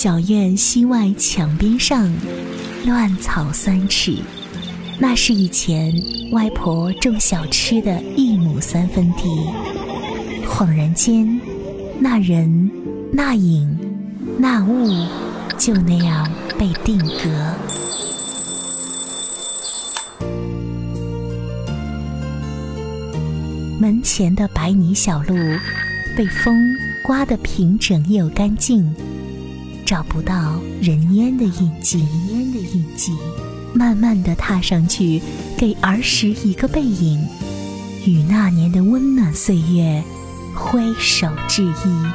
小院西外墙边上，乱草三尺，那是以前外婆种小吃的一亩三分地。恍然间，那人、那影、那物，就那样被定格。门前的白泥小路，被风刮得平整又干净，找不到人烟的印记。烟的印记，慢慢的踏上去，给儿时一个背影，与那年的温暖岁月挥手致意，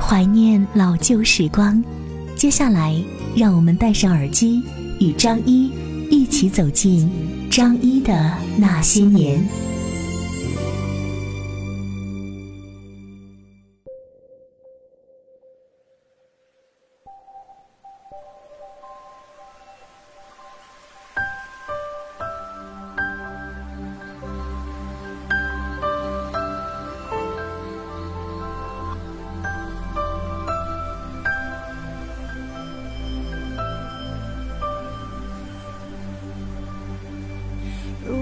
怀念老旧时光。接下来，让我们戴上耳机，与张一一起走进张一的那些年。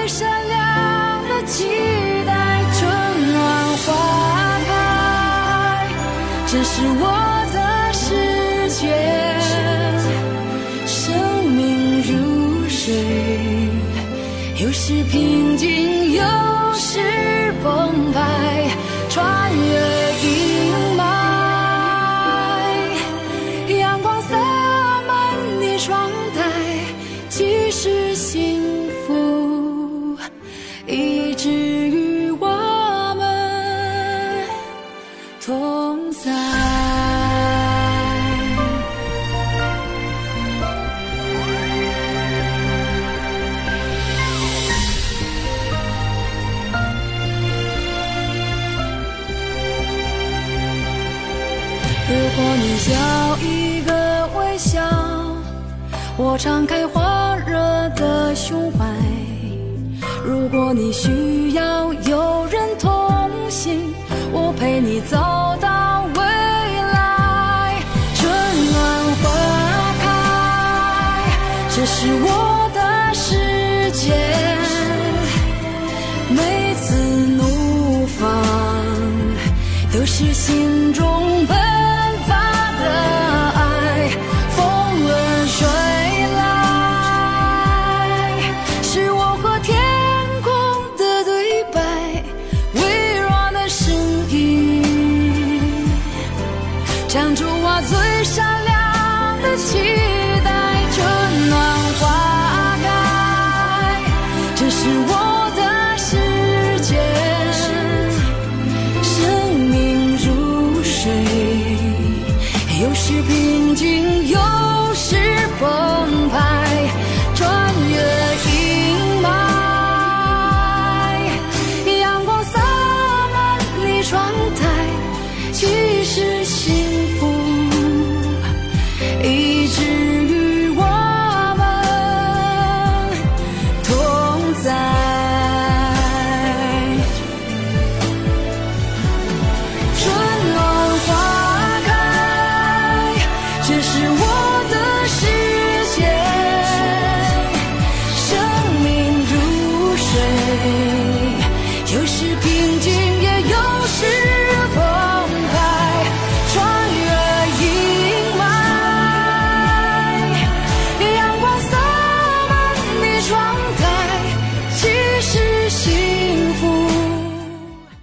最善良的期待，春暖花开这是我的世界。生命如水，有时平静，有时澎湃，穿越同在。如果你要一个微笑，我敞开火热的胸怀；如果你需要有是心中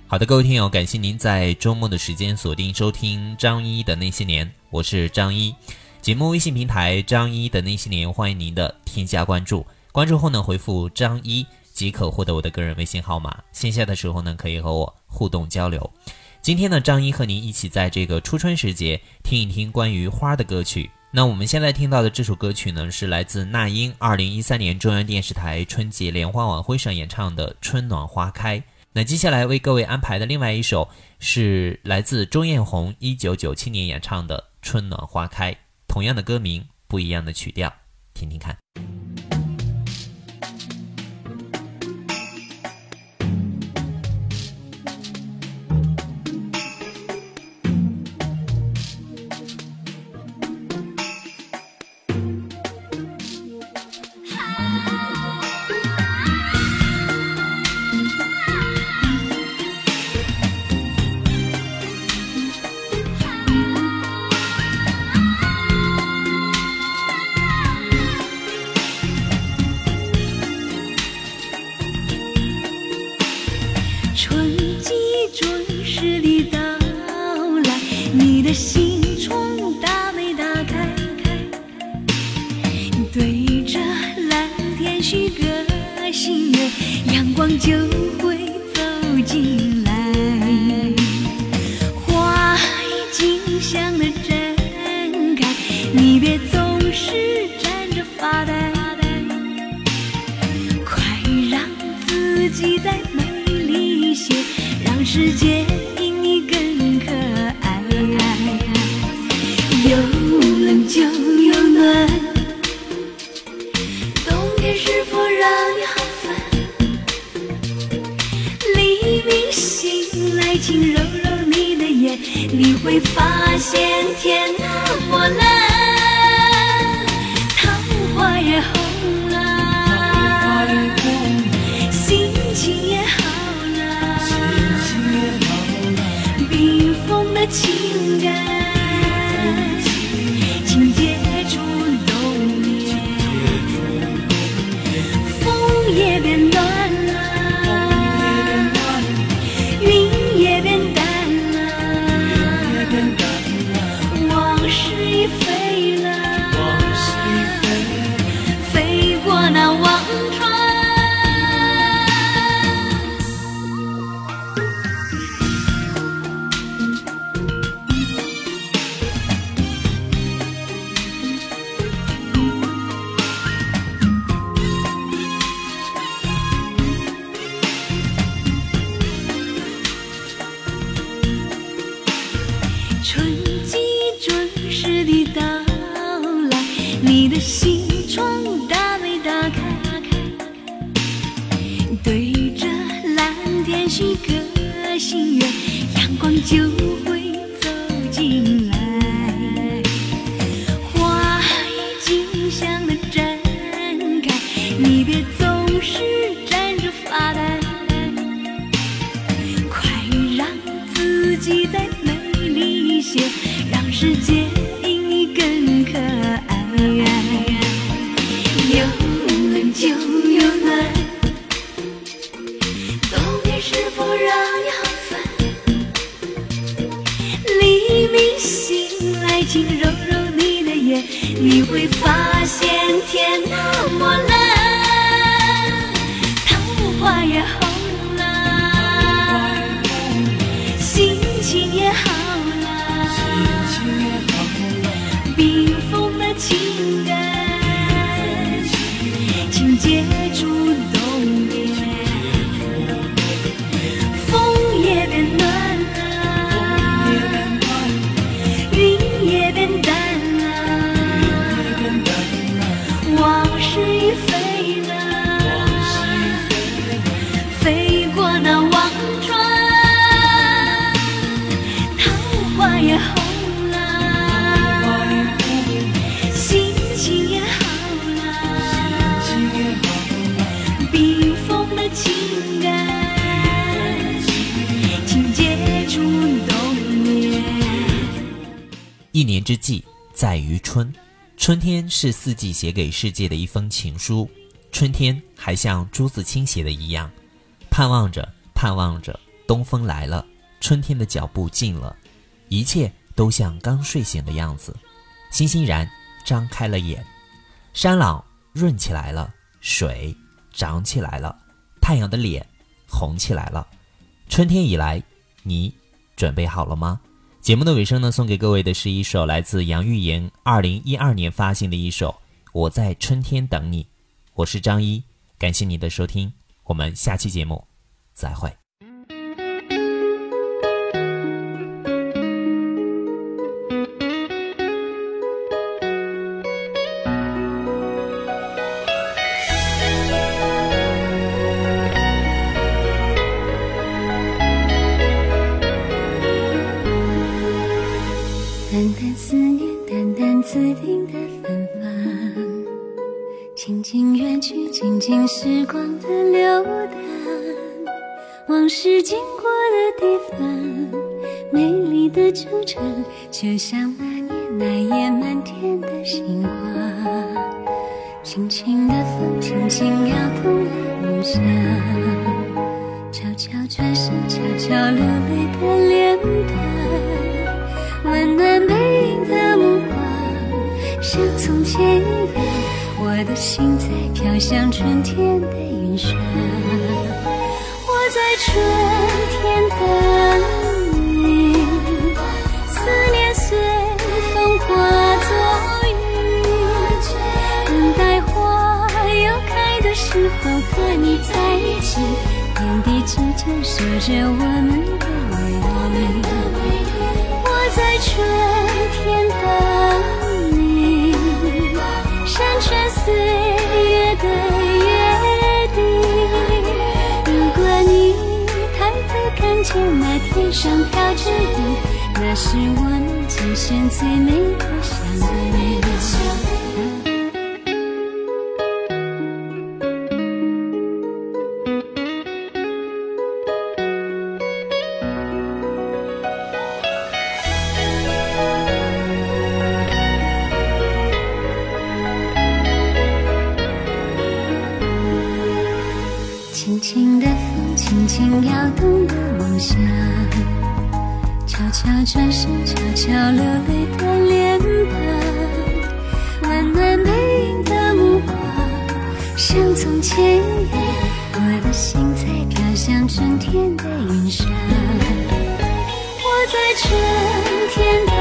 好的，各位听友，感谢您在周末的时间锁定收听张一的那些年，我是张一。节目微信平台张一的那些年，欢迎您的添加关注。关注后呢，回复张一即可获得我的个人微信号码。线下的时候呢，可以和我互动交流。今天呢，张一和您一起在这个初春时节听一听关于花的歌曲。那我们现在听到的这首歌曲呢，是来自那英二零一三年中央电视台春节联欢晚会上演唱的《春暖花开》。那接下来为各位安排的另外一首是来自钟艳红一九九七年演唱的《春暖花开》，同样的歌名，不一样的曲调，听听看。心愿，阳光就会走进来。花已经香的绽开，你别总是站着发呆，快让自己再美丽些，让世界。醒来，请揉揉你的眼，你会发现天那么蓝，桃花也红了，心情也好。情感，情心愿阳光就会你会发现天那么蓝，桃花也红了，心情也好了，冰封的情感，情结。之计在于春，春天是四季写给世界的一封情书。春天还像朱自清写的一样，盼望着，盼望着，东风来了，春天的脚步近了，一切都像刚睡醒的样子。欣欣然张开了眼，山朗润起来了，水涨起来了，太阳的脸红起来了。春天已来，你准备好了吗？节目的尾声呢，送给各位的是一首来自杨钰莹二零一二年发行的一首《我在春天等你》。我是张一，感谢你的收听，我们下期节目再会。往事经过的地方，美丽的纠缠，就像那年那夜满天的星光。轻轻的风，轻轻摇动了梦想，悄悄转身，悄悄流泪的脸庞。温暖背影的目光，像从前一样，我的心在飘向春天的云上。春天等你，思念随风化作雨，等待花又开的时候和你在一起，天地之间守着我们的美丽。我在春天等你，山川岁月的。天上飘着雨，那是我们今生最美的相遇。转身，悄悄流泪的脸庞，温暖背影的目光，像从前一样，我的心在飘向春天的云上。我在春天等